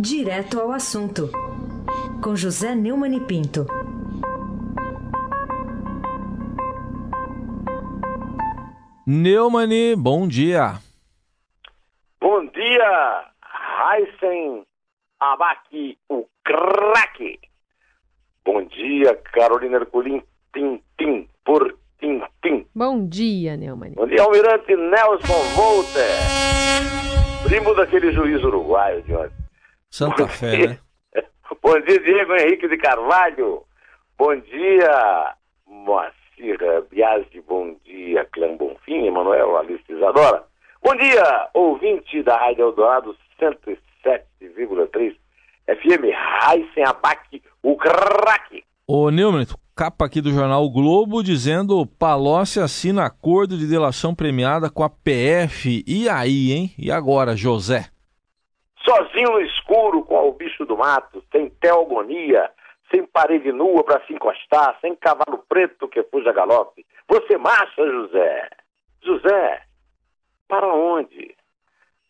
Direto ao assunto, com José Neumann e Pinto. Neumani, bom dia. Bom dia, Heisen Abaki, o craque. Bom dia, Carolina Herculin, tim, por tim. Bom dia, Neumann. Bom dia, Almirante Nelson Volter, primo daquele juiz uruguaio de ontem. Santa Bom Fé, dia. né? Bom dia, Diego Henrique de Carvalho. Bom dia, Moacir Biasi. Bom dia, Clã Bonfim, Emanuel Alice Isadora. Bom dia, ouvinte da Rádio Eldorado 107,3 FM, Raíssen Abac, o craque. Ô, Neumann, capa aqui do jornal o Globo dizendo Palocci assina acordo de delação premiada com a PF. E aí, hein? E agora, José? Sozinho no escuro com o bicho do mato, sem teogonia, sem parede nua para se encostar, sem cavalo preto que fuja galope. Você marcha, José. José, para onde?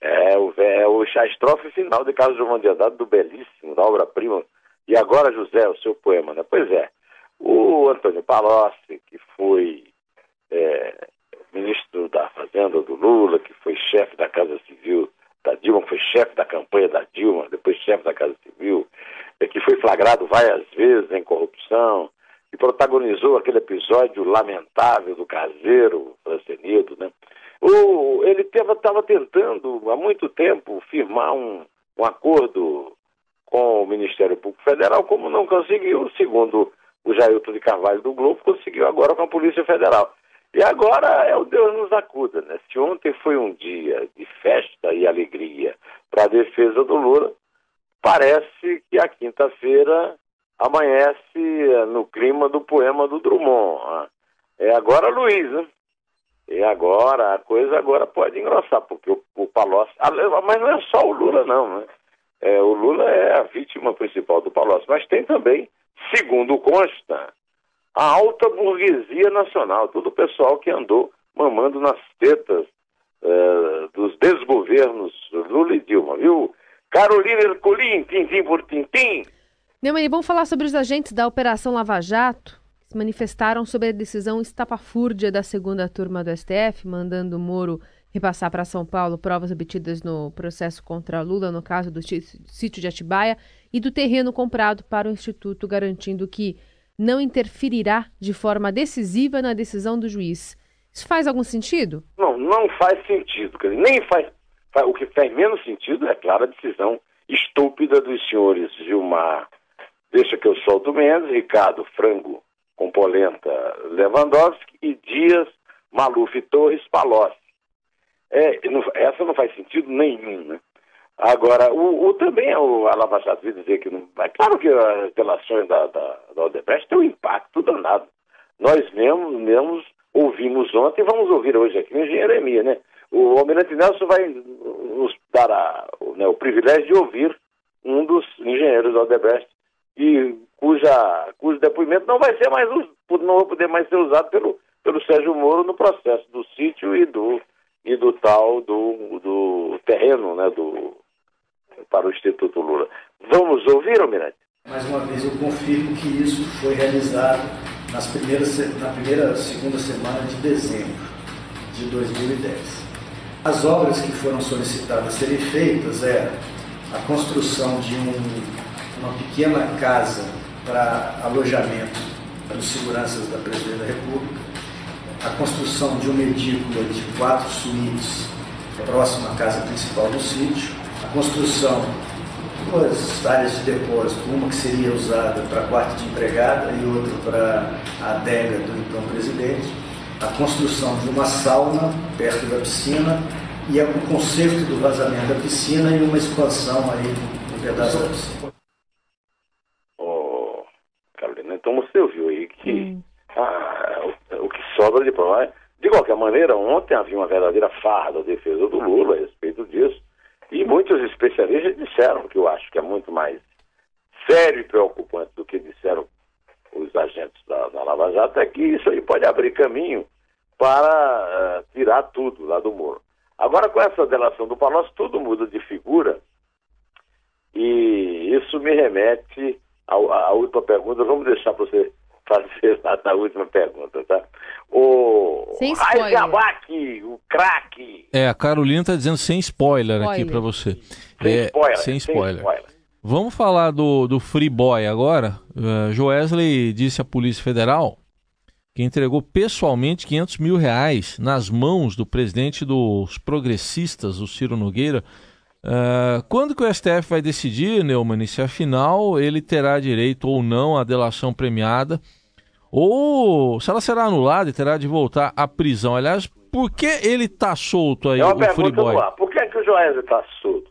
É o, é o a estrofe final de Carlos João de Andrade, do belíssimo, da obra-prima. E agora, José, o seu poema, né? Pois é, o Antônio Palocci, que foi é, ministro da Fazenda do Lula, que foi chefe da Casa Civil da Dilma, foi chefe da campanha da Dilma, depois chefe da Casa Civil, é, que foi flagrado várias vezes em corrupção, que protagonizou aquele episódio lamentável do caseiro Francenido, né? O, ele estava tentando há muito tempo firmar um, um acordo com o Ministério Público Federal, como não conseguiu, segundo o Jailton de Carvalho do Globo, conseguiu agora com a Polícia Federal. E agora é o Deus nos acuda, né? Se ontem foi um dia de festa e alegria para a defesa do Lula, parece que a quinta-feira amanhece no clima do poema do Drummond. É agora Luiz, né? E agora, a coisa agora pode engrossar, porque o, o Palocci... Mas não é só o Lula, não, né? É, o Lula é a vítima principal do Palocci, mas tem também, segundo consta, a alta burguesia nacional, todo o pessoal que andou mamando nas tetas uh, dos desgovernos Lula e Dilma, viu? Carolina Ercolim, tintim por tintim. Neumann, vamos falar sobre os agentes da Operação Lava Jato, que se manifestaram sobre a decisão estapafúrdia da segunda turma do STF, mandando Moro repassar para São Paulo provas obtidas no processo contra Lula, no caso do sítio de Atibaia, e do terreno comprado para o Instituto, garantindo que não interferirá de forma decisiva na decisão do juiz. Isso faz algum sentido? Não, não faz sentido. Nem faz, faz. O que faz menos sentido é, claro, a decisão estúpida dos senhores Gilmar, deixa que eu solto menos, Ricardo Frango com polenta Lewandowski e Dias Maluf Torres Palocci. É, não, essa não faz sentido nenhum, né? Agora, o, o também o, a Lava Jato veio dizer que não. É claro que as relações da, da, da Odebrecht têm um impacto danado. Nós mesmos, mesmos ouvimos ontem e vamos ouvir hoje aqui o engenheiro Emia, né? O Almirante Nelson vai nos dar a, né, o privilégio de ouvir um dos engenheiros da Odebrecht, e cuja, cujo depoimento não vai ser mais não vai poder mais ser usado pelo, pelo Sérgio Moro no processo do sítio e do, e do tal do, do terreno, né? Do, para o Instituto Lula. Vamos ouvir, Almirante? Mais uma vez eu confirmo que isso foi realizado nas primeiras, na primeira, segunda semana de dezembro de 2010. As obras que foram solicitadas serem feitas é a construção de um, uma pequena casa para alojamento dos seguranças da Presidência da República, a construção de uma edícula de quatro suítes próxima à casa principal do sítio, a construção de duas áreas de depósito, uma que seria usada para quarto de empregada e outra para a adega do então presidente, a construção de uma sauna perto da piscina e o conserto do vazamento da piscina e uma expansão aí no pedaço da piscina. Oh, Carolina, então você ouviu aí que hum. ah, o, o, que sobra de prova. De qualquer maneira, ontem havia uma verdadeira farra da defesa do Lula a respeito disso. Muitos especialistas disseram, que eu acho que é muito mais sério e preocupante do que disseram os agentes da, da Lava Jato, é que isso aí pode abrir caminho para uh, tirar tudo lá do Moro. Agora, com essa delação do Palocci, tudo muda de figura E isso me remete à, à última pergunta. Vamos deixar para você fazer a última pergunta, tá? O Sem spoiler. Abac, o craque. É, a Carolina está dizendo sem spoiler, Spoiler. aqui para você. Sem É, spoiler. Sem spoiler. Vamos falar do, do Free Boy agora. Uh, Joesley disse à Polícia Federal que entregou pessoalmente 500 mil reais nas mãos do presidente dos progressistas, o Ciro Nogueira. Uh, quando que o STF vai decidir, Neumann, se afinal ele terá direito ou não à delação premiada, ou se ela será anulada e terá de voltar à prisão? Aliás, por que ele está solto aí, É uma o Free pergunta Boy? no ar. Por que, é que o Joesley está solto?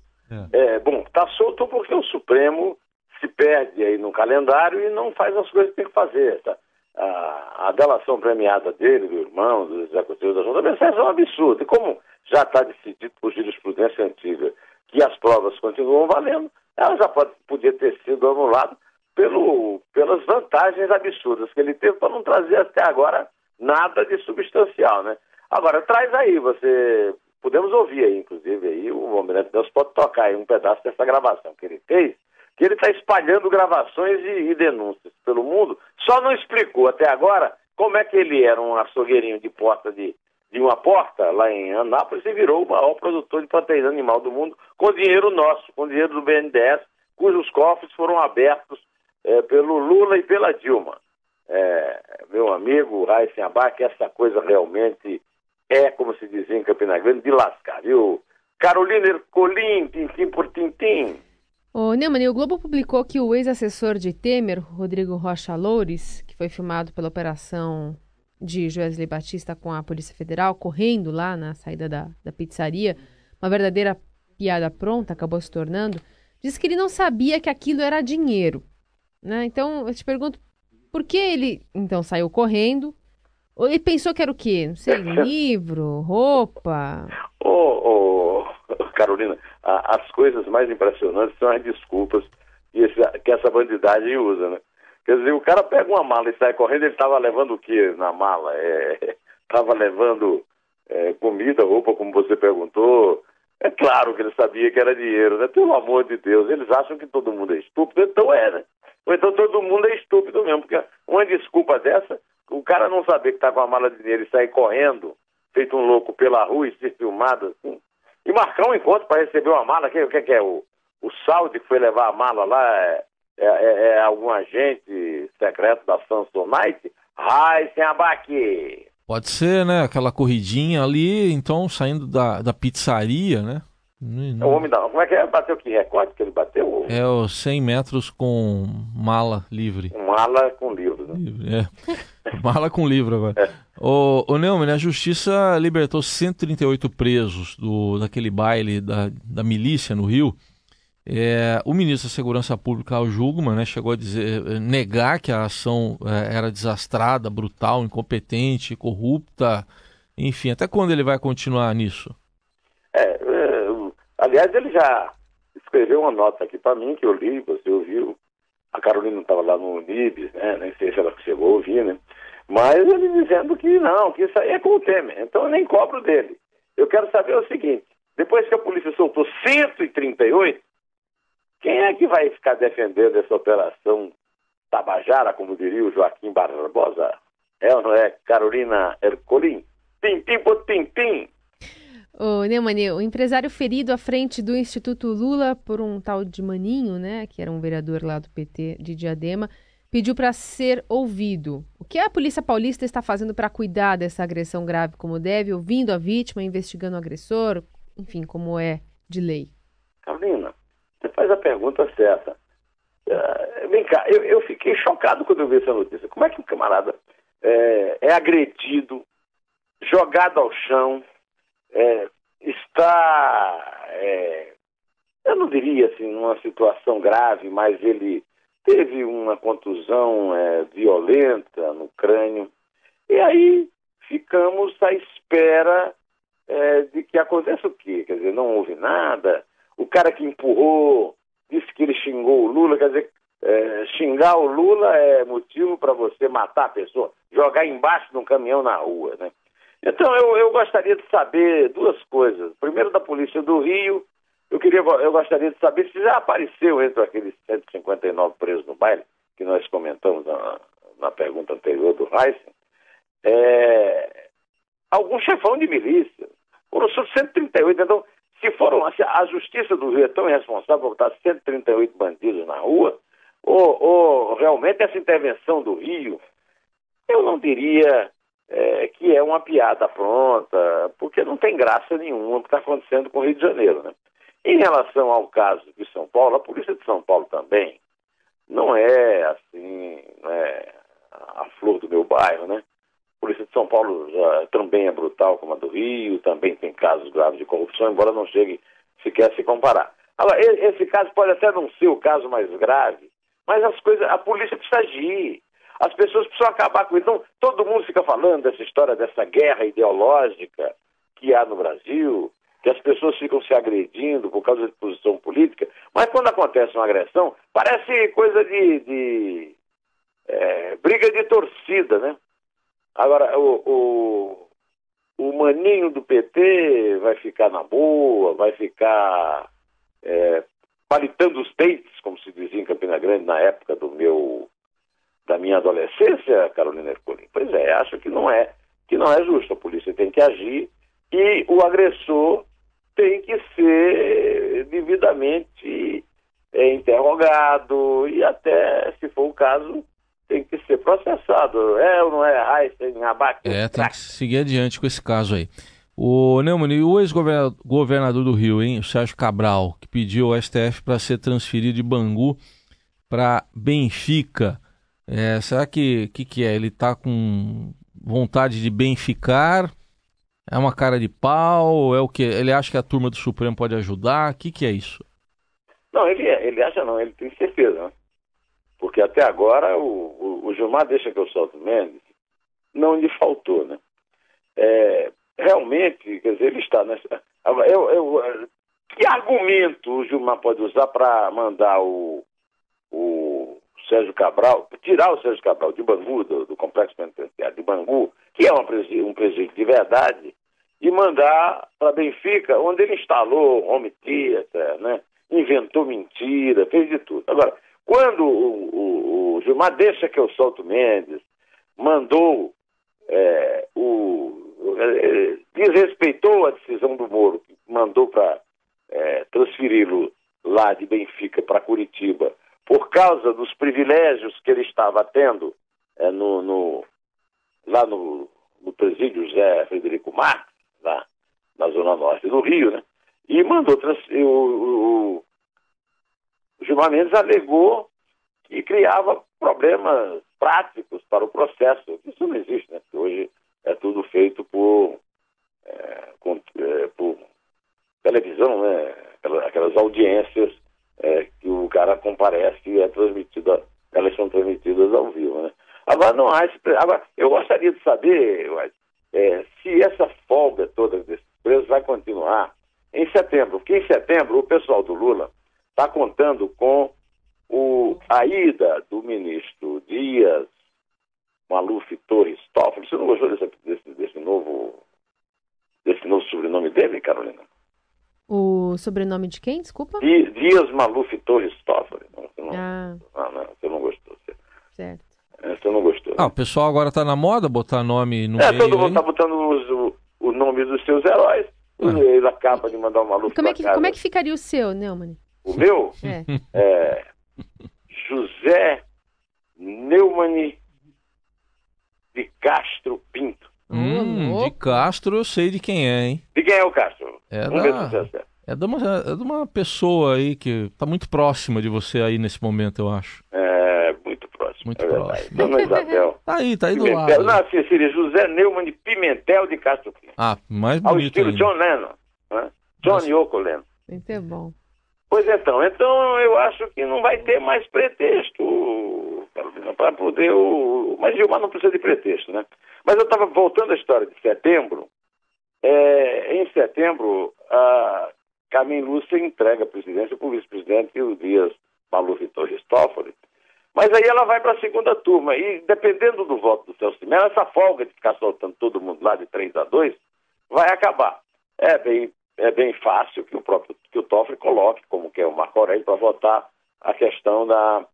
É, bom, está solto porque o Supremo se perde aí no calendário e não faz as coisas que tem que fazer. Tá? A, a delação premiada dele, do irmão, dos executivos da Junta é um absurdo. E como já está decidido por jurisprudência antiga que as provas continuam valendo, ela já pode, podia ter sido anulada pelo, pelas vantagens absurdas que ele teve para não trazer até agora nada de substancial, né? Agora, traz aí, você... Podemos ouvir aí, inclusive, aí, o Almirante Deus pode tocar aí um pedaço dessa gravação que ele fez, que ele está espalhando gravações e, e denúncias pelo mundo, só não explicou até agora como é que ele era um açougueirinho de porta de, de uma porta lá em Anápolis e virou o maior produtor de proteína animal do mundo com dinheiro nosso, com dinheiro do BNDES, cujos cofres foram abertos é, pelo Lula e pela Dilma. É, meu amigo Raíssen Abac, essa coisa realmente é, como se dizia em Campina Grande, de lascar, viu? Carolina Ercolim, tintim por tintim. Ô, Neumann, e o Globo publicou que o ex-assessor de Temer, Rodrigo Rocha Loures, que foi filmado pela operação de Joesley Batista com a Polícia Federal, correndo lá na saída da, da pizzaria, uma verdadeira piada pronta, acabou se tornando, disse que ele não sabia que aquilo era dinheiro. Né? Então, eu te pergunto, por que ele, então, saiu correndo? Ele pensou que era o quê? Não sei, livro, roupa? Ô, ô, Carolina, a- as coisas mais impressionantes são as desculpas que, esse- que essa bandidagem usa, né? Quer dizer, o cara pega uma mala e sai correndo, ele estava levando o quê na mala? Estava levando é, comida, roupa, como você perguntou. É claro que ele sabia que era dinheiro, né? Pelo amor de Deus, eles acham que todo mundo é estúpido, então é, né? Ou então todo mundo é estúpido mesmo, porque uma desculpa dessa, o cara não saber que está com a mala de dinheiro e sair correndo, feito um louco pela rua e ser filmado assim, e marcar um encontro para receber uma mala, que- o que, que é? O, o Saudi que foi levar a mala lá é, é, é- é algum agente secreto da Samsonite? Ai, sem abaque! Pode ser, né? Aquela corridinha ali, então, saindo da, da pizzaria, né? Não- O homem da. Como é que é? Bateu que recorde que ele bateu? É os 100 metros com mala livre. Mala com livro. Né? Livre, É. Mala com livro agora. O, o Neumann, a justiça libertou 138 presos do, daquele baile da, da milícia no Rio. É, o ministro da Segurança Pública, Al Jugman, né, chegou a dizer, eh, negar que a ação eh, era desastrada, brutal, incompetente, corrupta. Enfim, até quando ele vai continuar nisso? É, é, aliás, ele já escreveu uma nota aqui para mim que eu li, você ouviu. A Carolina estava lá no Unibis, né? Nem sei se ela chegou a ouvir, né? Mas ele dizendo que não, que isso aí é com o Temer. Então eu nem cobro dele. Eu quero saber o seguinte: depois que a polícia soltou 138, quem é que vai ficar defendendo essa operação Tabajara, como diria o Joaquim Barbosa? É ou não é Carolina Ercolim? Tintim por tintim. Ô, Neumann, o empresário ferido à frente do Instituto Lula por um tal de Maninho, né, que era um vereador lá do PT de Diadema, pediu para ser ouvido. O que a Polícia Paulista está fazendo para cuidar dessa agressão grave como deve, ouvindo a vítima, investigando o agressor, enfim, como é de lei? Carolina, você faz a pergunta certa. Eh, vem cá, eu, eu fiquei chocado quando eu vi essa notícia. Como é que um camarada eh, é agredido, jogado ao chão, eh, está, eh, eu não diria assim, numa situação grave, mas ele teve uma contusão eh, violenta no crânio. E aí ficamos à espera eh, de que aconteça o quê? Quer dizer, não houve nada. O cara que empurrou disse que ele xingou o Lula, quer dizer, eh, xingar o Lula é motivo para você matar a pessoa, jogar embaixo de um caminhão na rua, né? Então eu, eu gostaria de saber duas coisas. Primeiro da Polícia do Rio, Eu, queria, eu gostaria de saber se já apareceu entre aqueles 159 presos no baile, que nós comentamos na, na pergunta anterior do Heisen, é, algum chefão de milícia. Foram só 138. Então, se foram. Se a justiça do Rio é tão irresponsável por botar 138 bandidos na rua, ou, ou realmente essa intervenção do Rio, eu não diria é, que é uma piada pronta, porque não tem graça nenhuma o que está acontecendo com o Rio de Janeiro. Né? Em relação ao caso de São Paulo, a polícia de São Paulo também não é assim, é a flor do meu bairro, né? Polícia de São Paulo já, também é brutal como a do Rio, também tem casos graves de corrupção, embora não chegue sequer a se comparar. Agora, esse caso pode até não ser o caso mais grave, mas as coisas, a polícia precisa agir. As pessoas precisam acabar com isso. Então, todo mundo fica falando dessa história, dessa guerra ideológica que há no Brasil, que as pessoas ficam se agredindo por causa de posição política, mas quando acontece uma agressão, parece coisa de, de é, briga de torcida, né? Agora, o, o, o maninho do PT vai ficar na boa, vai ficar é, palitando os dentes, como se dizia em Campina Grande na época do meu da minha adolescência, Carolina Ercolim. Pois é, acho que não é que não é justo. A polícia tem que agir e o agressor tem que ser devidamente é, interrogado e até, se for o caso, tem que ser processado. É ou não é Einstein, abaque? É, tem que seguir adiante com esse caso aí. O Neumann, e o ex-governador do Rio, hein, o Sérgio Cabral, que pediu ao STF para ser transferido de Bangu para Benfica. É, será que, que que é? Ele está com vontade de benficar? É uma cara de pau? É o que? Ele acha que a turma do Supremo pode ajudar? O que, que é isso? Não, ele, ele acha não, ele tem certeza. Né? Porque até agora o, o, o Gilmar deixa que eu solto Mendes, não lhe faltou, né? É, realmente, quer dizer, ele está nessa. Eu, eu, que argumento o Gilmar pode usar para mandar o, o Sérgio Cabral, tirar o Sérgio Cabral de Bangu, do, do Complexo Penitenciário de Bangu, que é um presídio, um presídio de verdade, e mandar para Benfica, onde ele instalou home theater, né? inventou mentira, fez de tudo. Agora, quando o Gilmar deixa que eu solto Mendes, mandou é, o, é, desrespeitou a decisão do Moro, mandou para é, transferi-lo lá de Benfica para Curitiba, por causa dos privilégios que ele estava tendo é, no, no, lá no, no presídio José Frederico Marques, lá na Zona Norte do Rio, né? E mandou o, o, o Gilmar Mendes alegou que criava problemas práticos para o processo. Isso não existe, né? Hoje é tudo feito por, é, com, é, por televisão, né? Aquelas, aquelas audiências é, que o cara comparece e é transmitida, elas são transmitidas ao vivo, né? Agora não há esse, agora eu gostaria de saber é, se essa folga toda desses presos vai continuar em setembro, porque em setembro o pessoal do Lula está contando com o, a ida do ministro Dias Maluf Torres Toffoli. Você não gostou desse, desse, desse, novo desse novo sobrenome dele, Carolina? O sobrenome de quem? Desculpa? Dias Maluf Torres Toffoli. Você não, ah. ah, não, você não gostou. Certo. É, você não gostou. Ah, o pessoal agora está na moda botar nome no É, meio, todo mundo está botando os, o, o nome dos seus heróis. Ah. Ele acaba de mandar o Maluf como é que Como é que ficaria o seu, Neumann? O meu? É. é José Neumann de Castro Pinto. Hum, de Castro eu sei de quem é, hein? De quem é o Castro? É Vamos da... ver se. É de, uma, é de uma pessoa aí que está muito próxima de você aí nesse momento, eu acho. É, muito próximo. Muito é próximo. Dona Isabel. Tá aí, tá aí do Pimentel. lado. Não, seria José Neumann de Pimentel de Castro Pinto. Ah, mais Ao bonito estilo ainda. John Lennon. Né? John Nossa. Yoko Lennon. Muito bom. Pois então, então eu acho que não vai ter mais pretexto, para poder o. Mas Gilmar não precisa de pretexto, né? Mas eu estava voltando à história de setembro. É, em setembro, a Carmen Lúcia entrega a presidência para o vice-presidente o Dias Maluf Torres Toffoli. Mas aí ela vai para a segunda turma. E dependendo do voto do Celso Mello, essa folga de ficar soltando todo mundo lá de 3 a 2 vai acabar. É bem é bem fácil que o próprio que o Toffoli coloque, como que é o Marco Aurélio, para votar a questão da,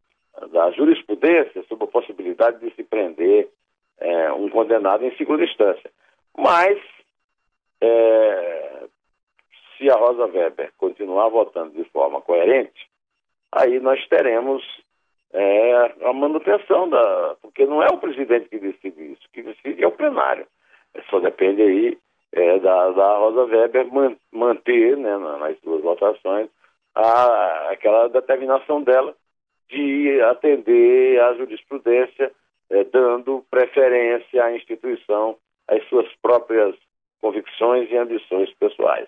da jurisprudência sobre a possibilidade de se prender é, um condenado em segunda instância. Mas, é, se a Rosa Weber continuar votando de forma coerente, aí nós teremos é, a manutenção da. Porque não é o presidente que decide isso, que decide é o plenário. Só depende aí é, da, da Rosa Weber man, manter né, nas duas votações a, aquela determinação dela de atender à jurisprudência, é, dando preferência à instituição, às suas próprias convicções e ambições pessoais.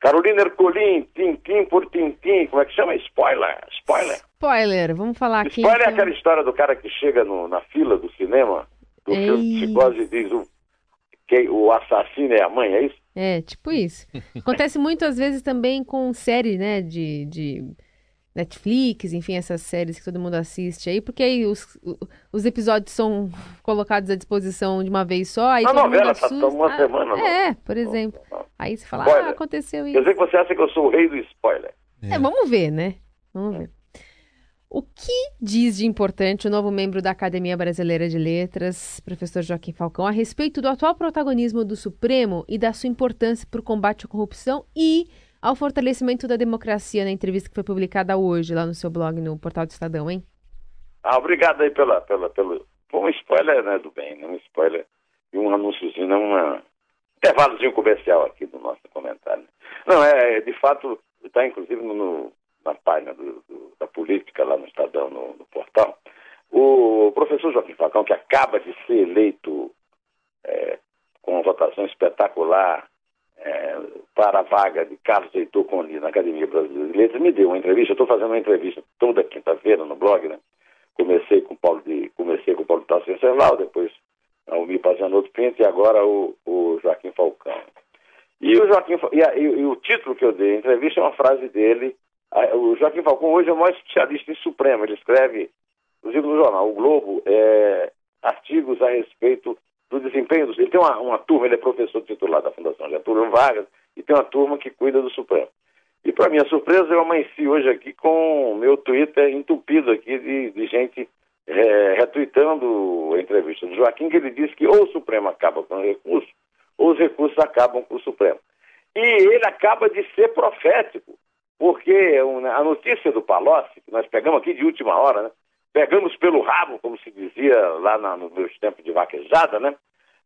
Carolina Ercolim, tintim por tintim, como é que chama? Spoiler, spoiler. Spoiler, vamos falar aqui. Spoiler então... é aquela história do cara que chega no, na fila do cinema, do Ei. filme diz o, que o assassino é a mãe, é isso? É, tipo isso. Acontece muitas vezes também com série, né, de, de Netflix, enfim, essas séries que todo mundo assiste aí, porque aí os, os episódios são colocados à disposição de uma vez só, aí Na todo novela, mundo assusta. Tá uma ah, semana. É, não. por exemplo. Aí você fala, spoiler. ah, aconteceu isso. Quer dizer que você acha que eu sou o rei do spoiler. É, é vamos ver, né? Vamos ver. O que diz de importante o novo membro da Academia Brasileira de Letras, professor Joaquim Falcão, a respeito do atual protagonismo do Supremo e da sua importância para o combate à corrupção e ao fortalecimento da democracia na entrevista que foi publicada hoje lá no seu blog, no Portal do Estadão, hein? Ah, obrigado aí pela, pela, pelo... Foi um spoiler, né, do bem, né? um spoiler e um anúnciozinho, né? um intervalozinho comercial aqui do nosso comentário. Não, é, de fato, está inclusive no, na página do, do, da política lá no Estadão, no, no, portal, o professor Joaquim Falcão, que acaba de ser eleito é, com uma votação espetacular é, para a vaga de Carlos Heitor Coni na Academia Brasileira de Letras, me deu uma entrevista, estou fazendo uma entrevista toda quinta-feira no blog, né? Comecei com o Paulo de, comecei com o Paulo Tarso Venceslau, depois o Mi Pazianotto Pinto e agora o, o Joaquim Falcão. E o Joaquim e, a, e, e, o título que eu dei, a entrevista é uma frase dele o Joaquim Falcão hoje é o maior especialista em Supremo. Ele escreve, inclusive no jornal O Globo, é, artigos a respeito do desempenho dos. Ele tem uma, uma, turma, ele é professor titular da Fundação Getúlio Vargas, e tem uma turma que cuida do Supremo. E para minha surpresa, eu amanheci hoje aqui com o meu Twitter entupido aqui de, de gente é, retweetando a entrevista do Joaquim, que ele disse que ou o Supremo acaba com o recurso, ou os recursos acabam com o Supremo. E ele acaba de ser profético porque a notícia do Palocci, que nós pegamos aqui de última hora, né? pegamos pelo rabo, como se dizia lá na, nos meus tempos de vaquejada, né?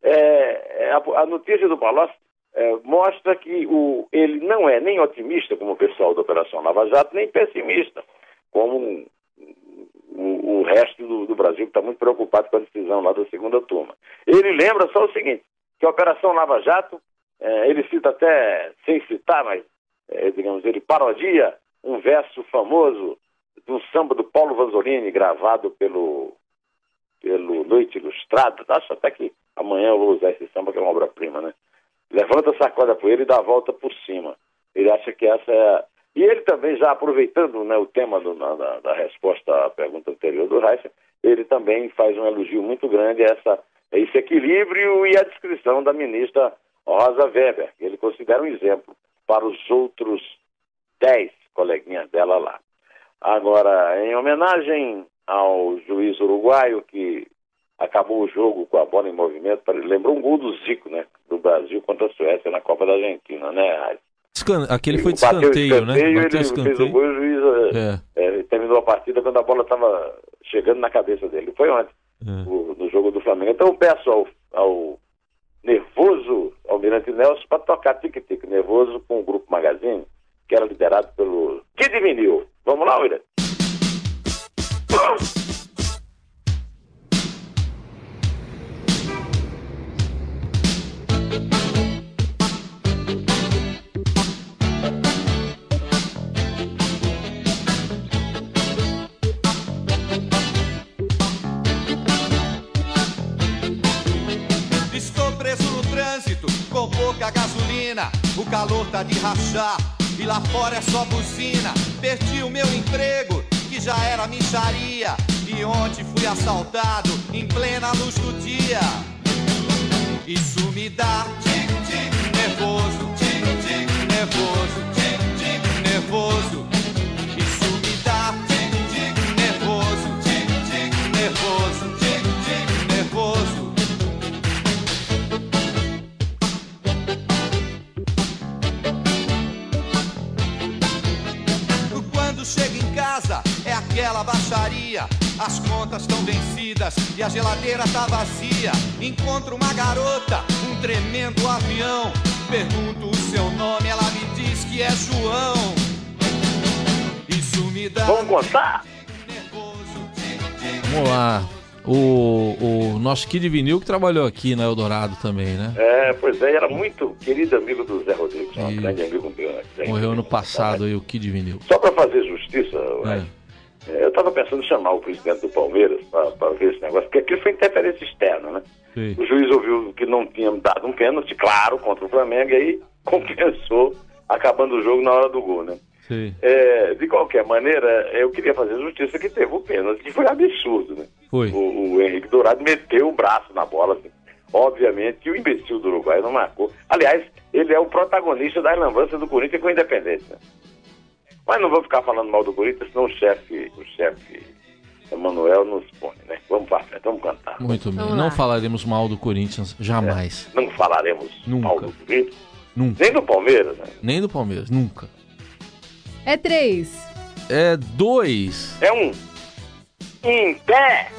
É, é a, a, notícia do Palocci é, mostra que o, ele não é nem otimista, como o pessoal da Operação Lava Jato, nem pessimista, como o, o resto do, do Brasil, que está muito preocupado com a decisão lá da segunda turma. Ele lembra só o seguinte, que a Operação Lava Jato, é, ele cita até, sem citar, mas é, digamos, ele parodia um verso famoso de um samba do Paulo Vanzolini, gravado pelo, pelo Noite Ilustrada. Acho até que amanhã eu vou usar esse samba, que é uma obra-prima, né? Levanta, sacode a poeira e dá a volta por cima. Ele acha que essa é. E ele também, já aproveitando né, o tema do, na, da, da, resposta à pergunta anterior do Reich, ele também faz um elogio muito grande a essa, a esse equilíbrio e a descrição da ministra Rosa Weber, que ele considera um exemplo para os outros dez coleguinhas dela lá. Agora, em homenagem ao juiz uruguaio que acabou o jogo com a bola em movimento, lembrou um gol do Zico, né? Do Brasil contra a Suécia na Copa da Argentina, né? Aquele foi de escanteio, né? Bateu ele escanteio. fez o gol e o juiz é. É, terminou a partida quando a bola estava chegando na cabeça dele. Foi ontem, é. o, no jogo do Flamengo. Então eu peço ao, ao nervoso Almirante Nelson para tocar tique-tique nervoso com o Grupo Magazine, que era liderado pelo Kid Vinil. Vamos lá, Almirante? O calor tá de rachar e lá fora é só buzina. Perdi o meu emprego, que já era micharia. E ontem fui assaltado em plena luz do dia. Isso me dá tic-tic nervoso, tic-tic nervoso. nervoso, nervoso. É aquela baixaria. As contas estão vencidas e a geladeira tá vazia. Encontro uma garota, um tremendo avião. Pergunto o seu nome, ela me diz que é João. Isso me dá Vamos contar? nervoso. Vamos lá. O, o nosso Kid Vinil que trabalhou aqui na Eldorado também, né? É, pois é, era muito querido amigo do Zé Rodrigues, um grande amigo meu. né? Morreu ano passado aí o Kid Vinil. Só para fazer justiça, É. eu estava pensando em chamar o presidente do Palmeiras para ver esse negócio, porque aquilo foi interferência externa, né? Sim. O juiz ouviu que não tinha dado um pênalti, claro, contra o Flamengo, e aí compensou, acabando o jogo na hora do gol, né? É, de qualquer maneira, eu queria fazer justiça que teve o pênalti, que foi absurdo, né? Foi. O, o Henrique Dourado meteu o braço na bola, assim. Obviamente que o imbecil do Uruguai não marcou. Aliás, ele é o protagonista da lambança do Corinthians com a Independência. Mas não vou ficar falando mal do Corinthians, senão o chefe, o chefe Emanuel nos põe, né? Vamos para frente, vamos cantar. Muito bem. Vamos Não lá. falaremos mal do Corinthians jamais. Não falaremos Nunca. mal do Corinthians, Nunca. nem do Palmeiras, né? Nem do Palmeiras. Nunca. É três. É dois. É um em pé.